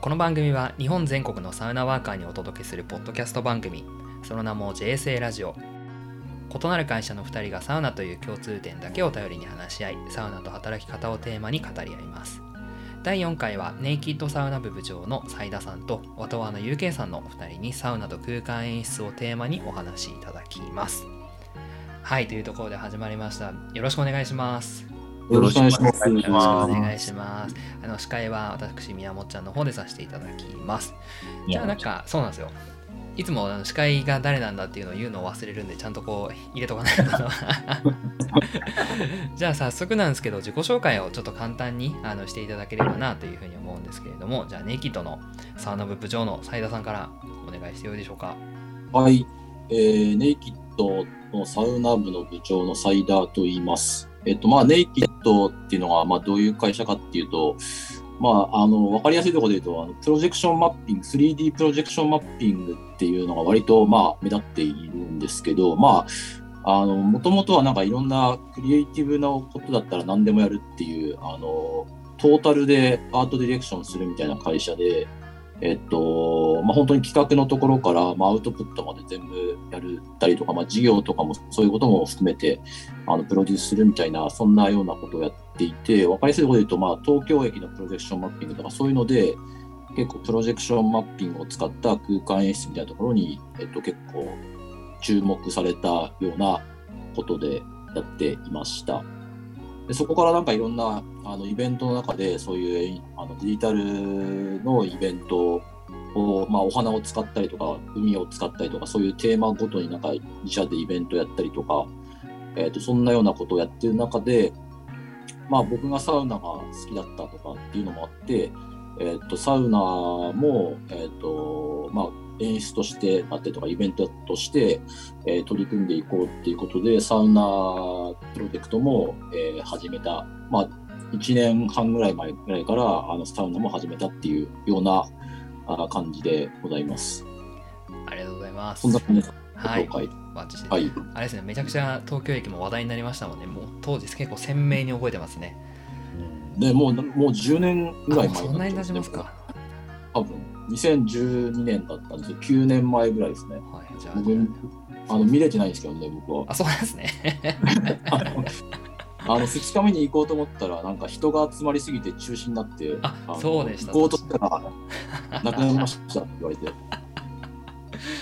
この番組は日本全国のサウナワーカーにお届けするポッドキャスト番組。その名も JSA ラジオ異なる会社の2人がサウナという共通点だけを頼りに話し合いサウナと働き方をテーマに語り合います。第4回はネイキッドサウナ部部長の斉田さんとワトワの UK さんの2人にサウナと空間演出をテーマにお話しいただきます。はいというところで始まりました。よろしくお願いします。よろしくお願いします。よろしくお願いします。あの司会は私、宮本ちゃんの方でさせていただきます。じゃあなんか、そうなんですよ。いつもあの司会が誰なんだっていうのを言うのを忘れるんで、ちゃんとこう入れとかないとな。じゃあ早速なんですけど、自己紹介をちょっと簡単にあのしていただければなというふうに思うんですけれども、じゃあネイキッドのサウナ部部長の斉田さんからお願いしてよいでしょうか。はい、えー、ネイキッドのサウナ部の部長の斉田と言います。えっと、まあ、ネイキッドっていうのが、まあ、どういう会社かっていうと、まあ、あの、わかりやすいところで言うと、あのプロジェクションマッピング、3D プロジェクションマッピングっていうのが割と、まあ、目立っているんですけど、まあ、もともとはなんかいろんなクリエイティブなことだったら何でもやるっていう、あの、トータルでアートディレクションするみたいな会社で、えっと、まあ、本当に企画のところから、まあ、アウトプットまで全部やるったりとか、まあ、事業とかもそういうことも含めて、あの、プロデュースするみたいな、そんなようなことをやっていて、わかりやすいころで言うと、まあ、東京駅のプロジェクションマッピングとか、そういうので、結構プロジェクションマッピングを使った空間演出みたいなところに、えっと、結構注目されたようなことでやっていました。でそこからなんかいろんなあのイベントの中でそういうあのデジタルのイベントを、まあ、お花を使ったりとか海を使ったりとかそういうテーマごとになんか自社でイベントやったりとか、えー、とそんなようなことをやってる中で、まあ、僕がサウナが好きだったとかっていうのもあって、えー、とサウナも、えーとまあ、演出としてあったりとかイベントとして、えー取り組んでいこうっていうことでサウナプロジェクトも、えー始めた、まあ、1年半ぐらい前ぐらいからあのサウナも始めたっていうようなあ感じでございます。ありがとうございます。そんな感じです。はいはい。あれですね、めちゃくちゃ東京駅も話題になりましたもんね。もう当時結構鮮明に覚えてますね。でもうもう10年ぐらい前そんなに経ちますか？多分2012年だったんですよ9年前ぐらいですね。はい、じゃあ、僕あの見れてないんですけどね僕は。あ、そうですね。あのあの2日目に行こうと思ったらなんか人が集まりすぎて中止になってあのそうでした行こうとしたらなくなりましたって言われて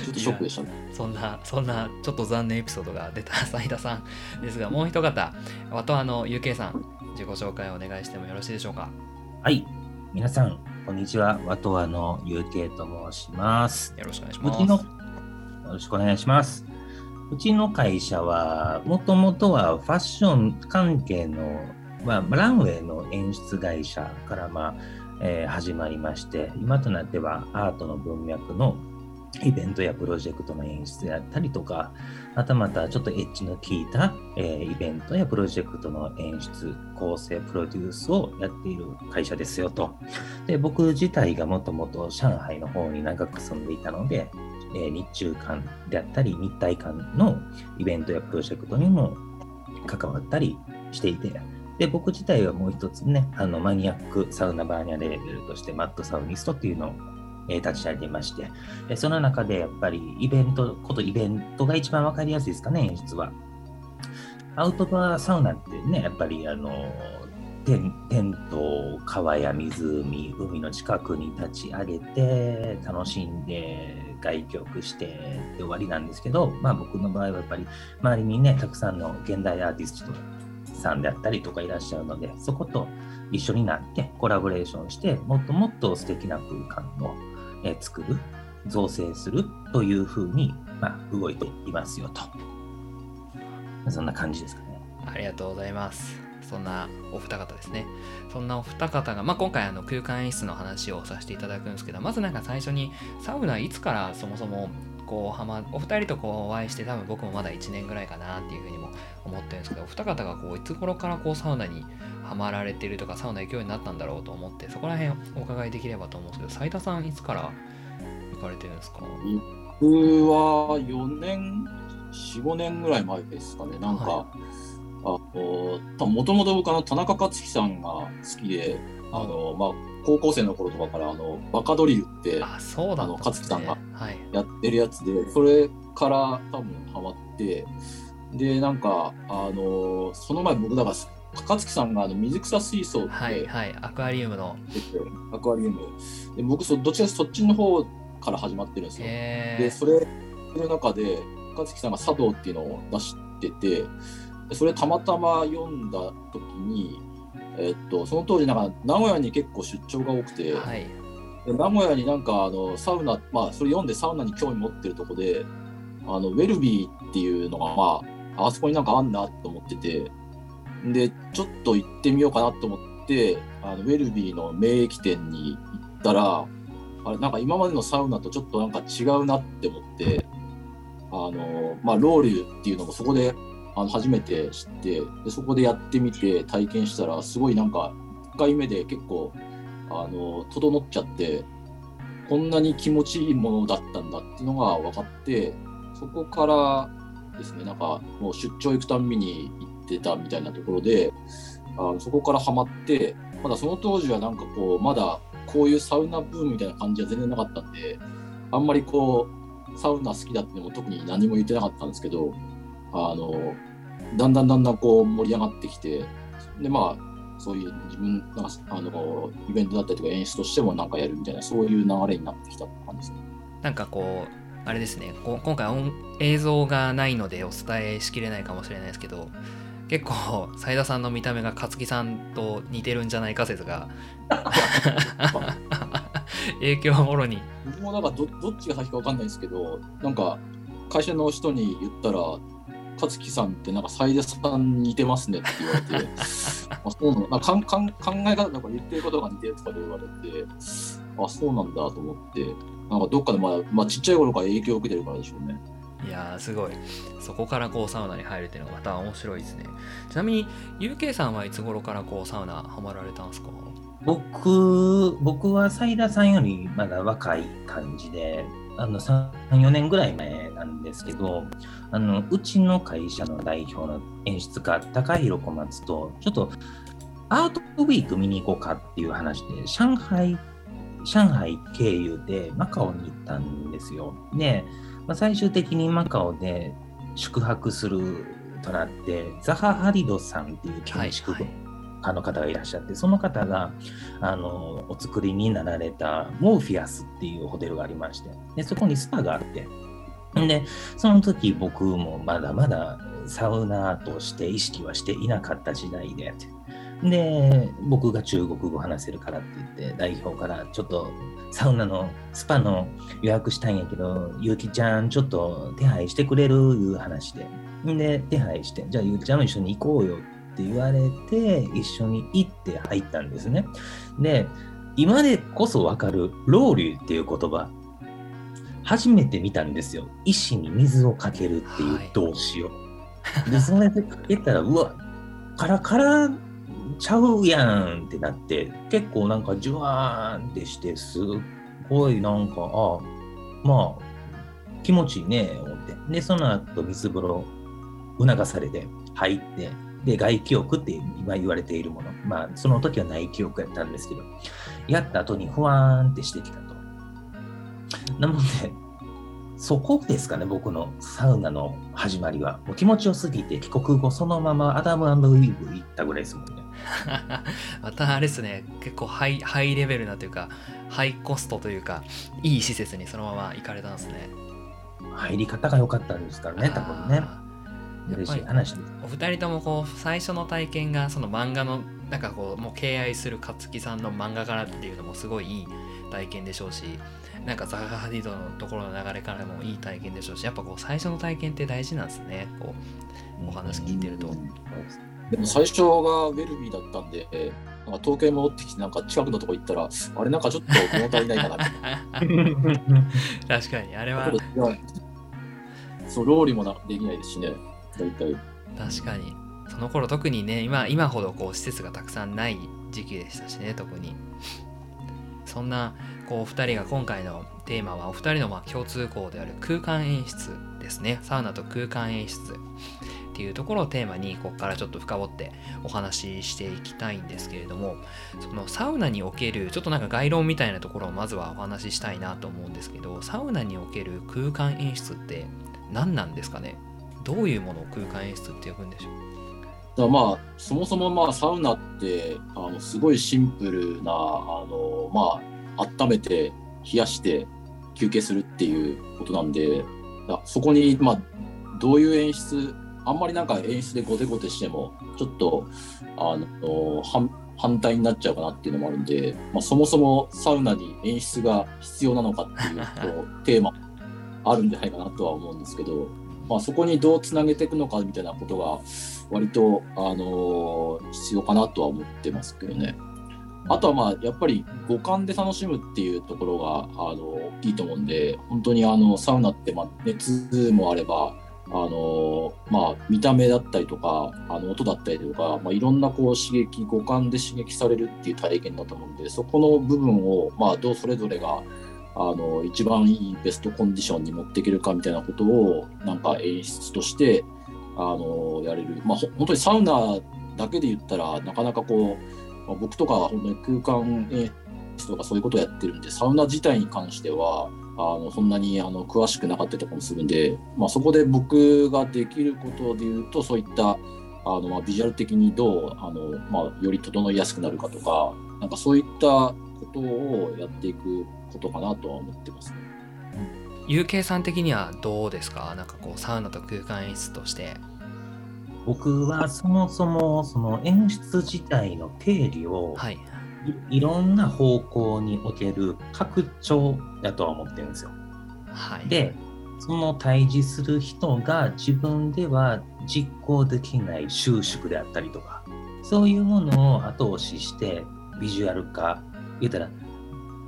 ちょっとショックでしたね。そんな、そんなちょっと残念エピソードが出た斉田さんですが、もう一方、ワトアの UK さん、自己紹介をお願いしてもよろしいでしょうか？はい。皆さん、こんにちは。ワトワの UK と申します。よろしくお願いします。よろしくお願いします。うちの会社は、もともとはファッション関係の、まあ、ランウェイの演出会社から、まあえー始まりまして、今となってはアートの文脈のイベントやプロジェクトの演出やったりとか、またまたちょっとエッジの効いた、えーイベントやプロジェクトの演出、構成、プロデュースをやっている会社ですよと。で僕自体がもともと上海の方に長く住んでいたので、え日中間であったり日体間のイベントやプロジェクトにも関わったりしていて、で僕自体はもう一つね、あのマニアックサウナバーニャレーベルとしてマッドサウニストっていうのを、え立ち上げまして、でその中でやっぱりイベント、ことイベントが一番わかりやすいですかね、演出は。アウトドアサウナってね、やっぱりあのテンテントを川や湖、海の近くに立ち上げて、楽しんで外局してで終わりなんですけど、まあ僕の場合はやっぱり周りにね、たくさんの現代アーティストさんであったりとかいらっしゃるので、そこと一緒になってコラボレーションして、もっともっと素敵な空間を、え作る、造成するというふうに、まあ、動いていますよと。そんな感じですかね。ありがとうございます。そんなお二方ですね。そんなお二方が、まあ、今回あの空間演出の話をさせていただくんですけど、まずなんか最初にサウナいつからそもそもこうはまお二人とこうお会いして多分僕もまだ1年ぐらいかなっていうふうにも思ってるんですけどお二方がこういつ頃からこうサウナにはまられてるとかサウナ行くようになったんだろうと思ってそこら辺お伺いできればと思うんですけど斉田さんいつから行かれてるんですか？僕は4年、4、5年ぐらい前ですかね。なんか、はあの、もともと僕あの田中克樹さんが好きで、あの、まあ、高校生の頃とかから、あの、バカドリルってあそうだんね。あの勝木さんがはい。やってるやつで、それから多分ハマって、で、なんか、あの、その前僕、だから、高槻さんがあの水草水槽って、はいはい。アクアリウムの。アクアリウム。で僕そ、どっちかそっちの方から始まってるんですよ。で、えそれの中で、高槻さんが茶道っていうのを出してて、でそれたまたま読んだ時に、えっと、その当時なんか名古屋に結構出張が多くて、ー、はい。で名古屋になんかあのサウナ、まあそれ読んでサウナに興味持ってるとこで、あのウェルビーっていうのがまあ、あそこになんかあんなと思ってて、で、ちょっと行ってみようかなと思って、あのウェルビーの名駅店に行ったら、あれなんか今までのサウナとちょっとなんか違うなって思って、あの、まあロウリュっていうのもそこであの初めて知ってで、そこでやってみて体験したら、すごいなんか1回目で結構、あの、整っちゃって、こんなに気持ちいいものだったんだっていうのが分かって、そこからですね、なんかもう出張行くたんびに行ってたみたいなところで、あのそこからハマって、まだその当時はなんかこう、まだこういうサウナブームみたいな感じは全然なかったんで、あんまりこう、サウナ好きだっていうのも特に何も言ってなかったんですけど、あの、だんだんだんだんこう盛り上がってきて、で、まあ、そういう自分なんかあのイベントだったりとか演出としてもなんかやるみたいなそういう流れになってきた感じですね。なんかこうあれですねこう今回音映像がないのでお伝えしきれないかもしれないですけど結構 斉田さんの見た目が勝木さんと似てるんじゃないか説が 影響もろに僕もなんかどどっちが先かわかんないですけどなんか会社の人に言ったら勝木さんってなんか斉田さんに似てますねって言われて。あそうなの？なんかかんかん考え方とか言ってることが似てるとかで言われてあそうなんだと思って。なんかどっかでまあ、まあ、ちっちゃい頃から影響を受けてるからでしょうね。いやーすごい。そこからこうサウナに入るっていうのがまた面白いですね。ちなみに UK さんはいつ頃からこうサウナハマられたんですか？僕、僕は斉田さんよりまだ若い感じで、あの3、4年ぐらい前なんですけど、あのうちの会社の代表の演出家、高弘小松と、ちょっとアートウィーク見に行こうかっていう話で、上海、上海経由でマカオに行ったんですよ。で、まあ、最終的にマカオで宿泊するとなって、ザハ・ハディドさんっていう建築はい家の方がいらっしゃって、その方があのお作りになられたモーフィアスっていうホテルがありまして、でそこにスパがあって、で、その時僕もまだまだサウナーとして意識はしていなかった時代で、で、僕が中国語話せるからって言って、代表からちょっとサウナのスパの予約したんやけど、ゆうきちゃんちょっと手配してくれる？いう話で、で、手配して、じゃあゆうきちゃんも一緒に行こうよって言われて、一緒に行って入ったんですね。で、今でこそわかるロウリュっていう言葉、初めて見たんですよ。石に水をかけるっていう動詞を。で、それでかけたら、うわ、カラカラちゃうやんってなって、結構なんかジュワーンってして、すっごいなんか、あまあ、気持ちいいね、思って。で、その後水風呂促されて入って、で、外気浴って今言われているもの。まあ、その時は内気浴やったんですけど、やった後にふわーんってしてきたと。なので、そこですかね、僕のサウナの始まりは。もう気持ちよすぎて、帰国後そのままアダムウィーブ行ったぐらいですもんね。またあれですね結構ハイハイレベルなというかハイコストというかいい施設にそのまま行かれたんですね入り方が良かったんですからね、多分ね。あー嬉しい話です。お二人ともこう最初の体験がその漫画のなんかこうもう敬愛する勝木さんの漫画からっていうのもすごいいい体験でしょうしなんかザハ・ハディドのところの流れからもいい体験でしょうしやっぱこう最初の体験って大事なんですね。こうお話聞いてると。でも最初がウェルビーだったんで、なんか東京に戻ってきて、なんか近くのとこ行ったら、あれなんかちょっと物足りないかなって。確かにあれは。そう、ローリもなできないですしね、大体。確かに。その頃特にね今今ほどこう施設がたくさんない時期でしたしね特に。そんなこうお二人が今回のテーマはお二人のま共通項である空間演出ですね。サウナと空間演出っていうところをテーマにここからちょっと深掘ってお話ししていきたいんですけれどもそのサウナにおけるちょっとなんか概論みたいなところをまずはお話ししたいなと思うんですけどサウナにおける空間演出って何なんですかね？どういうものを空間演出って呼ぶんでしょう？だまあそもそもまあサウナってあのすごいシンプルなあのまあ温めて冷やして休憩するっていうことなんでそこにまあどういう演出あんまりなんか演出でゴテゴテしてもちょっとあの反対になっちゃうかなっていうのもあるんで、まあ、そもそもサウナに演出が必要なのかっていう テーマあるんじゃないかなとは思うんですけど、まあ、そこにどうつなげていくのかみたいなことが割と、あの、必要かなとは思ってますけどね。あとはまあやっぱり五感で楽しむっていうところがあの大きいと思うんで本当にあのサウナってまあ熱もあればあのまあ、見た目だったりとかあの音だったりとか、まあ、いろんなこう刺激五感で刺激されるっていう体験だと思うんでそこの部分を、まあ、どうそれぞれがあの一番いいベストコンディションに持っていけるかみたいなことをなんか演出としてあのやれる、まあ、本当にサウナだけで言ったらなかなかこう、まあ、僕とかは本当に空間演出とかそういうことをやってるんでサウナ自体に関してはあのそんなにあの詳しくなかったりとかもするんで、まあ、そこで僕ができることで言うとそういったあの、まあ、ビジュアル的にどうあの、まあ、より整いやすくなるかとかなんかそういったことをやっていくことかなとは思ってますね。UK さん的にはどうですか？なんかこうサウナと空間演出として。僕はそもそもその演出自体の定理を、はい、いろんな方向における拡張だとは思ってるんですよ。はい、でその対峙する人が自分では実行できない収縮であったりとかそういうものを後押ししてビジュアル化言うたら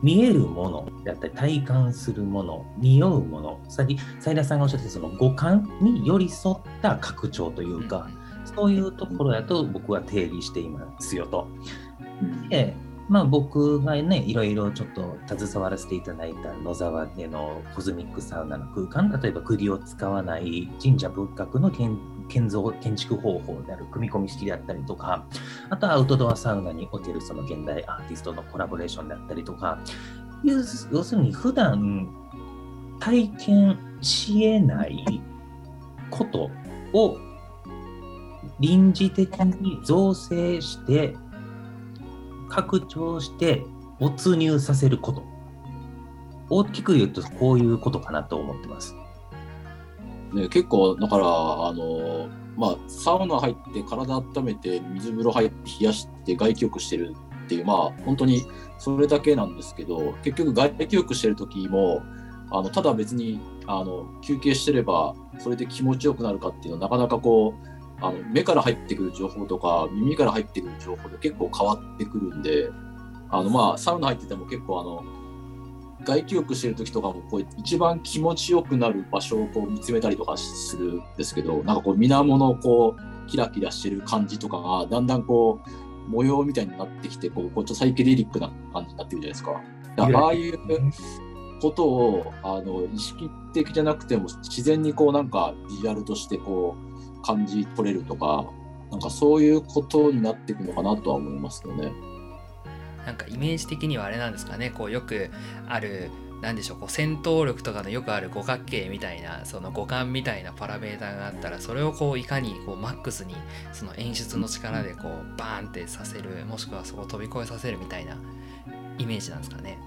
見えるものだったり体感するもの匂うものさっき斉田さんがおっしゃってその五感に寄り添った拡張というか、うん、そういうところだと僕は定義していますよと。でまあ僕がねいろいろちょっと携わらせていただいた野沢でのコズミックサウナの空間例えば栗を使わない神社仏閣の建建造建築方法である組み込み式であったりとかあとはアウトドアサウナにおけるその現代アーティストのコラボレーションであったりとか要するに普段体験しえないことを臨時的に造成して拡張して没入させること大きく言うとこういうことかなと思ってます。ね、結構だからあのまあサウナ入って体温めて水風呂入って冷やして外気浴してるっていうまあ本当にそれだけなんですけど結局外気浴してる時もあのただ別にあの休憩してればそれで気持ちよくなるかっていうのはなかなかこうあの目から入ってくる情報とか耳から入ってくる情報で結構変わってくるんであのまあサウナ入ってても結構あの外気浴してる時とかもこう一番気持ちよくなる場所をこう見つめたりとかするんですけどなんかこう水面のこうキラキラしてる感じとかがだんだんこう模様みたいになってきてこうこうちょっとサイケデリックな感じになってるじゃないですか。ああいうことをあの意識的じゃなくても自然にこうなんかビジュアルとしてこう感じ取れるとかなんかそういうことになっていくのかなとは思いますよね。なんかイメージ的にはあれなんですかね。こうよくある何でしょう。こう戦闘力とかのよくある五角形みたいなその五感みたいなパラメーターがあったらそれをこういかにこうマックスにその演出の力でこうバーンってさせるもしくはそこを飛び越えさせるみたいなイメージなんですかね。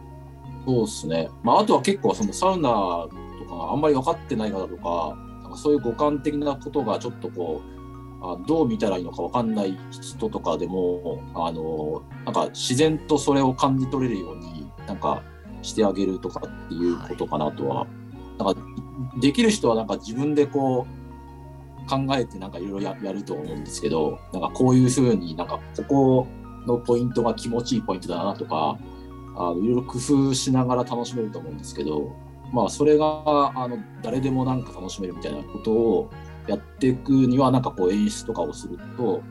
そうですね、まあ、あとは結構そのサウナとかあんまり分かってない方とかなんかそういう五感的なことがちょっとこうあどう見たらいいのか分かんない人とかでもあのなんか自然とそれを感じ取れるようになんかしてあげるとかっていうことかなとは、はい、なんかできる人はなんか自分でこう考えてなんかいろいろやると思うんですけどなんかこういうふうになんかここのポイントが気持ちいいポイントだなとかあのいろいろ工夫しながら楽しめると思うんですけどまあそれがあの誰でもなんか楽しめるみたいなことをやっていくにはなんかこう演出とかをすると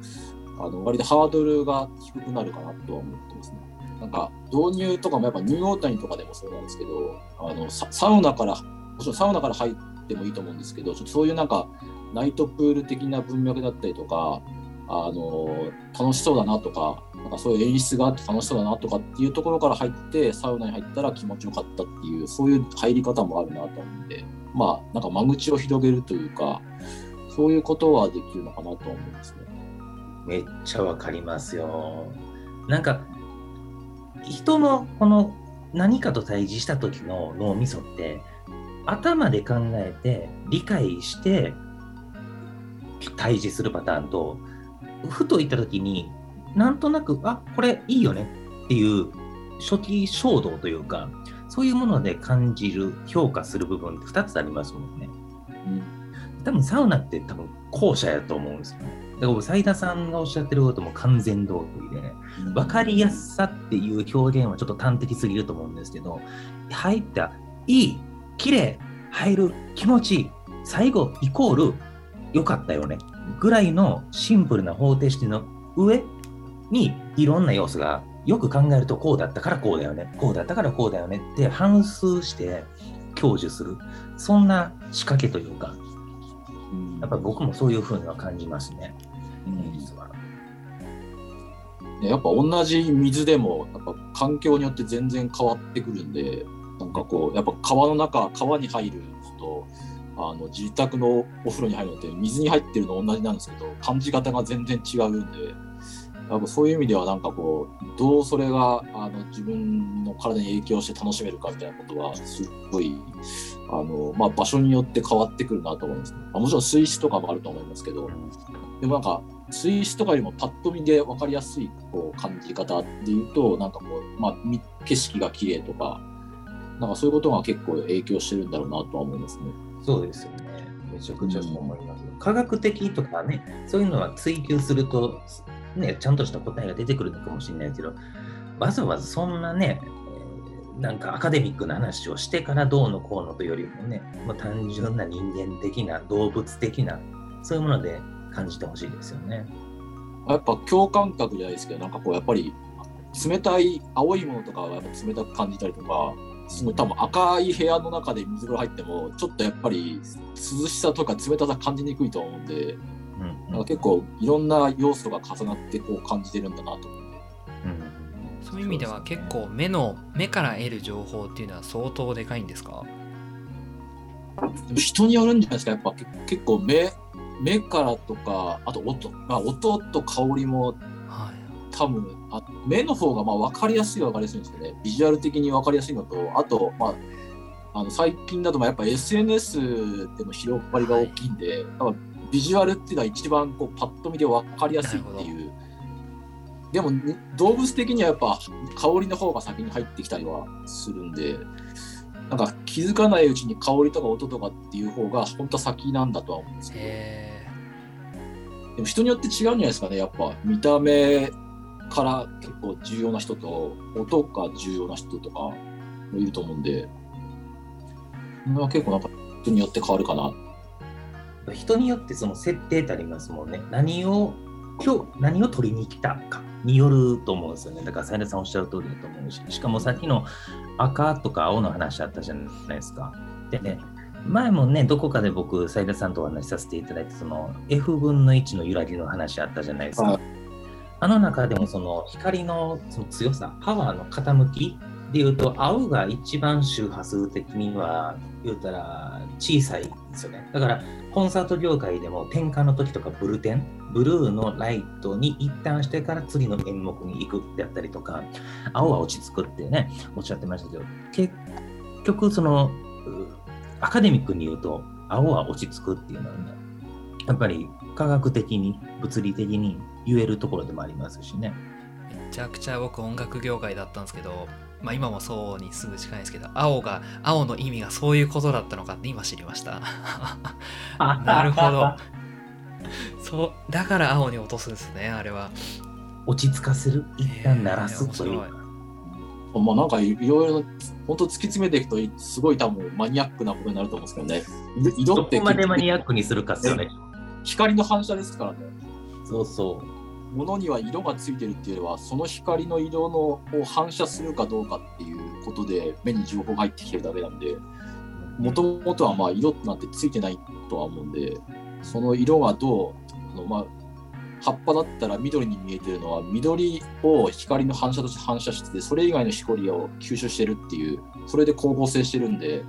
あの割とハードルが低くなるかなとは思ってますね。なんか導入とかもやっぱニューオータニとかでもそうなんですけどあのサウナからもちろんサウナから入ってもいいと思うんですけどちょっとそういうなんかナイトプール的な文脈だったりとか、あの楽しそうだなとか、なんかそういう演出があって楽しそうだなとかっていうところから入って、サウナに入ったら気持ちよかったっていう、そういう入り方もあるなと思うんで、まあ、なんか間口を広げるというか、そういうことはできるのかなと思いますね。めっちゃわかりますよ。なんか、人のこの何かと対峙した時の脳みそって、頭で考えて、理解して、対峙するパターンと、ふと言った時に、なんとなく、あこれいいよねっていう初期衝動というか、そういうもので感じる、評価する部分って2つありますもんね。多分サウナって多分後者やと思うんですよね。だから僕、斉田さんがおっしゃってることも完全同意で、うん分かりやすさっていう表現はちょっと端的すぎると思うんですけど、入った、いい、綺麗、入る、気持ちいい、最後イコール、良かったよね、ぐらいのシンプルな方程式の上にいろんな要素がよく考えるとこうだったからこうだよね、こうだったからこうだよねって反数して享受する、そんな仕掛けというか、うんやっぱり僕もそういうふうには感じますね、うん。実は。ねやっぱ同じ水でもやっぱ環境によって全然変わってくるんでなんかこうやっぱ川の中川に入るのとあの自宅のお風呂に入るのって水に入ってるの同じなんですけど感じ方が全然違うんでやっぱそういう意味ではなんかこうどうそれがあの自分の体に影響して楽しめるかみたいなことはすごいあの、まあ、場所によって変わってくるなと思いますね。まあもちろん水質とかもあると思いますけど、でもなんか水質とかよりもパッと見で分かりやすいこう感じ方っていうとなんかこう、まあ、み景色が綺麗とかなんかそういうことが結構影響してるんだろうなとは思いますね。そうですよね。めちゃくちゃ思います。科学的とかね、そういうのは追求すると、ね、ちゃんとした答えが出てくるのかもしれないけど、わざわざそんなね、えーなんかアカデミックな話をしてからどうのこうのというよりもね、もう単純な人間的な動物的な、そういうもので感じてほしいですよね。やっぱ共感覚じゃないですけどなんかこうやっぱり冷たい青いものとかはやっぱ冷たく感じたりとかすごい多分赤い部屋の中で水風呂入ってもちょっとやっぱり涼しさとか冷たさ感じにくいと思うんでうんなんか結構いろんな要素が重なってこう感じてるんだなと思って。うんそういう意味では結構目の目から得る情報っていうのは相当でかいんですか？人によるんじゃないですか、やっぱけ結構目目からとか、あと音、まあ、音と香りもはい多分あ目の方がまあ分かりやすいは分かりやすいんですよね。ビジュアル的に分かりやすいのと、あと、まあ、あの最近だとまあやっぱ SNS での広がりが大きいんで、多分ビジュアルっていうのは一番こうパッと見で分かりやすいっていう。でもね動物的にはやっぱ香りの方が先に入ってきたりはするんで、なんか気づかないうちに香りとか音とかっていう方が本当は先なんだとは思うんですけど、へでも人によって違うんじゃないですかね、やっぱ見た目から結構重要な人と、音が重要な人とかもいると思うんで、まあ、結構なんか人によって変わるかな。人によってその設定ってありますもんね。何を今日何を取りに来たかによると思うんですよね。だから、斉田さんおっしゃる通りだと思うし、しかもさっきの赤とか青の話あったじゃないですか。でね、前もね、どこかで僕、斉田さんとお話しさせていただいて、その F 分の1の揺らぎの話あったじゃないですか。はいあの中でもその光のその強さ、パワーの傾きでいうと、青が一番周波数的には言うたら小さいんですよね。だからコンサート業界でも転換の時とかブルテン、ブルーのライトに一旦してから次の演目に行くってやったりとか、青は落ち着くってね、おっしゃってましたけど、結局そのうアカデミックに言うと、青は落ち着くっていうのはね、やっぱり科学的に物理的に言えるところでもありますしね。めちゃくちゃ僕音楽業界だったんですけど、まあ、今もそうにすぐ近いですけど青が青の意味がそういうことだったのかって今知りました なるほど そうだから青に落とすんですねあれは落ち着かせる、一旦鳴らすというえー面まあなんかいいろいろ本当突き詰めていくとすごい多分マニアックなことになると思うんですけどね。色どってこまでマニアックにするかですよね。光の反射ですからね。そうそう。物には色がついてるっていうよりはその光の色のを反射するかどうかっていうことで目に情報が入ってきてるだけなんでもともとはまあ色なんてついてないとは思うんでその色がどうあの、まあ、葉っぱだったら緑に見えてるのは緑を光の反射として反射しててそれ以外の光を吸収してるっていうそれで光合成してるんで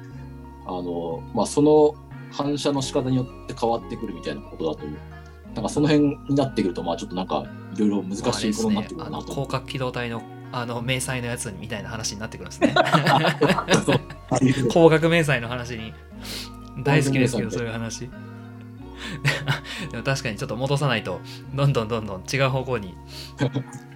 あの、まあ、その反射の仕方によって変わってくるみたいなことだと思う。なんかその辺になってくると、まあちょっとなんかいろいろ難しいことになってくるなと広角機動隊のあの迷彩のやつみたいな話になってくるんですね。光学 迷彩の話に大好きですけどそういう話。でも確かにちょっと戻さないとどんどんどんどん違う方向に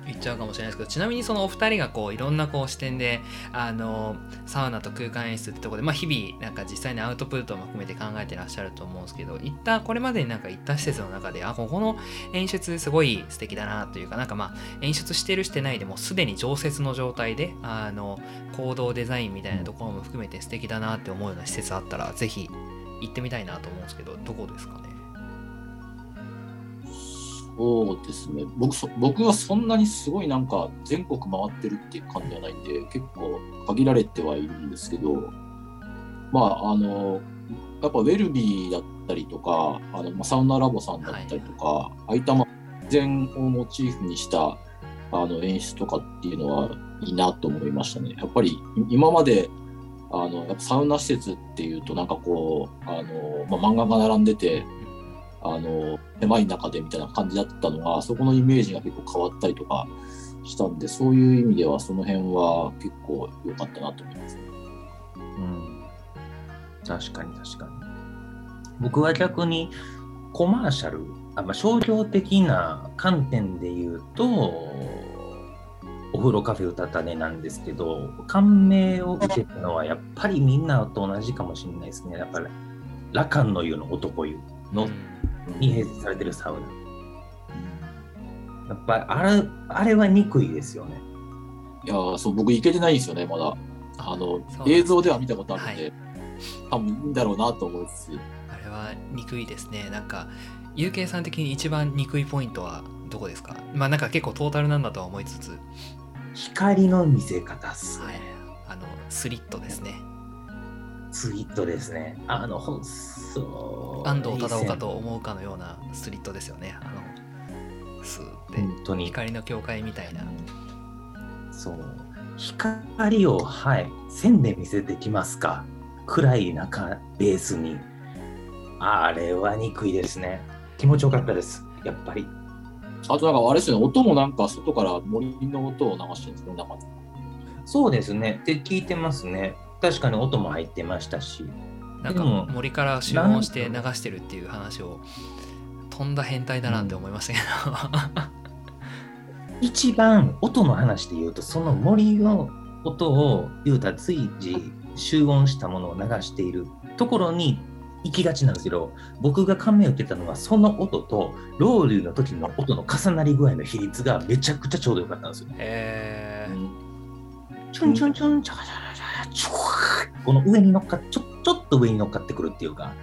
行っちゃうかもしれないですけどちなみにそのお二人がこういろんなこう視点であのサウナと空間演出ってところで、まあ、日々なんか実際にアウトプットも含めて考えてらっしゃると思うんですけど行ったこれまでになんか行った施設の中であここの演出すごい素敵だなというかなんかまあ演出してるしてないでもすでに常設の状態であの行動デザインみたいなところも含めて素敵だなって思うような施設あったらぜひ行ってみたいなと思うんですけどどこですかね？そうですね僕そ僕はそんなにすごいなんか全国回ってるっていう感じじゃないんで結構限られてはいるんですけどまああのやっぱウェルビーだったりとかあの、ま、サウナラボさんだったりとか、はい、あいたま全をモチーフにしたあの演出とかっていうのはいいなと思いましたね。やっぱり今まであのやっぱサウナ施設っていうとなんかこうあの、まあ、漫画が並んでてあの狭い中でみたいな感じだったのがそこのイメージが結構変わったりとかしたんでそういう意味ではその辺は結構良かったなと思いますね。うん、確かに確かに。僕は逆にコマーシャル、あまあ、商業的な観点で言うとお風呂カフェ歌ったねなんですけど感銘を受けたのはやっぱりみんなと同じかもしれないですね。やっぱり羅漢の湯の男湯のに併設されてるサウナ。やっぱりあれあれは憎いですよね。いやそう僕行けてないんですよねまだ。あの映像では見たことあるんで、はい、多分いいんだろうなと思いつつ。あれは憎いですね。なんか UK さん的に一番憎いポイントはどこですか？まあなんか結構トータルなんだとは思いつつ。光の見せ方っす、ね、はい。あのスリットですね。スリットですね。あの、そう。安藤忠雄かと思うかのようなスリットですよね。あの、スーって。本当に。光の境界みたいな。そう。光を、はい、線で見せてきますか。暗い中、ベースに。あれは憎いですね。気持ちよかったです。やっぱり。あとなんかあれですよね、音もなんか外から森の音を流してるんですね、中そうですね。って聞いてますね。確かに音も入ってましたしなんか森から集音して流してるっていう話をとんだ変態だなって思いましたけど、一番音の話で言うとその森の音を言うたら随時集音したものを流しているところに行きがちなんですけど僕が感銘を受けたのはその音とロウリュの時の音の重なり具合の比率がめちゃくちゃちょうどよかったんですよ。へー。チュンチュンチュンチャカチャこの上に乗っかってちょちょっと上に乗っかってくるっていうか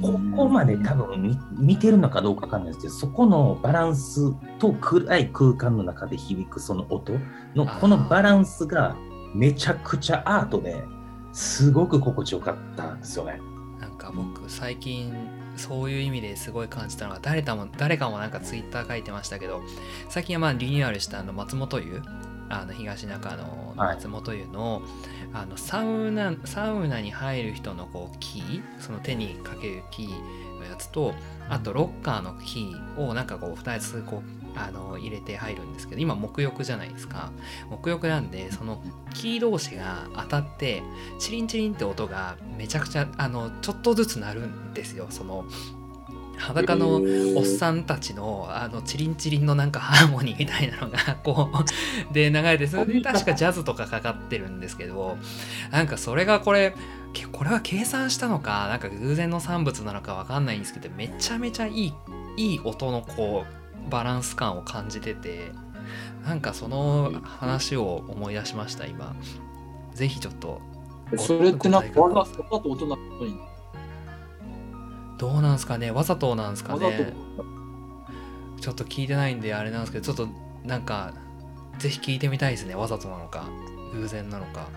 ここまで多分見てるのかどうかわかんないですけどそこのバランスと暗い空間の中で響くその音のこのバランスがめちゃくちゃアートですごく心地よかったんですよね。なんか僕最近そういう意味ですごい感じたのが誰かも誰かもなんかツイッター書いてましたけど最近はまあリニューアルしたあの松本湯あの東中の松本湯の、はいあのサウナサウナに入る人のこうキーその手にかけるキーのやつとあとロッカーのキーをなんかこう2つこうあの入れて入るんですけど今木浴じゃないですか。木浴なんでそのキー同士が当たってチリンチリンって音がめちゃくちゃあのちょっとずつ鳴るんですよ。その裸のおっさんたちのあのチリンチリンのなんかハーモニーみたいなのがこうで流れてそれで確かジャズとかかかってるんですけどなんかそれがこれこれは計算したのかなんか偶然の産物なのかわかんないんですけどめちゃめちゃいいいい音のこうバランス感を感じててなんかその話を思い出しました今。ぜひちょっとそれってなんかにどうなんすかね？わざとなんすかね？ちょっと聞いてないんであれなんですけどちょっとなんかぜひ聞いてみたいですね。わざとなのか偶然なのか。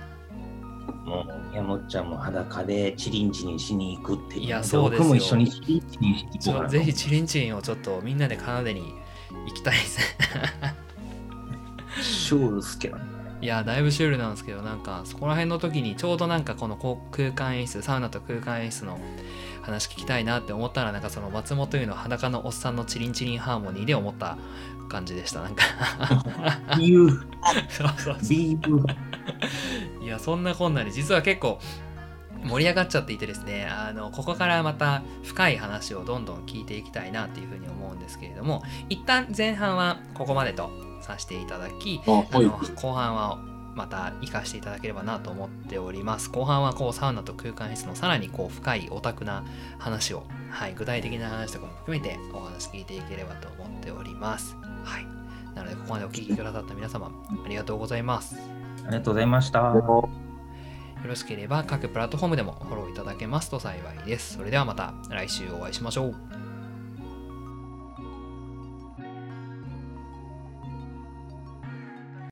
もう山本ちゃんも裸でチリンチリンしに行くっていう。いやそうですよ。僕も一緒にチリンチリンしにちょ行こぜひチリンチリンをちょっとみんなで奏でに行きたいです。ねシュールすけどね。いやだいぶシュールなんですけどなんかそこら辺の時にちょうどなんかこのこう空間演出サウナと空間演出の話聞きたいなって思ったらなんかその松本優の裸のおっさんのチリンチリンハーモニーで思った感じでしたなんか。いやそんなこんなで実は結構盛り上がっちゃっていてですねあのここからまた深い話をどんどん聞いていきたいなっていうふうに思うんですけれども一旦前半はここまでとさせていただき。あの後半はまた活かしていただければなと思っております。後半はこうサウナと空間演出のさらにこう深いオタクな話を、はい、具体的な話とかも含めてお話聞いていければと思っております。はい。なのでここまでお聞きくださった皆様ありがとうございます。ありがとうございました。よろしければ各プラットフォームでもフォローいただけますと幸いです。それではまた来週お会いしましょう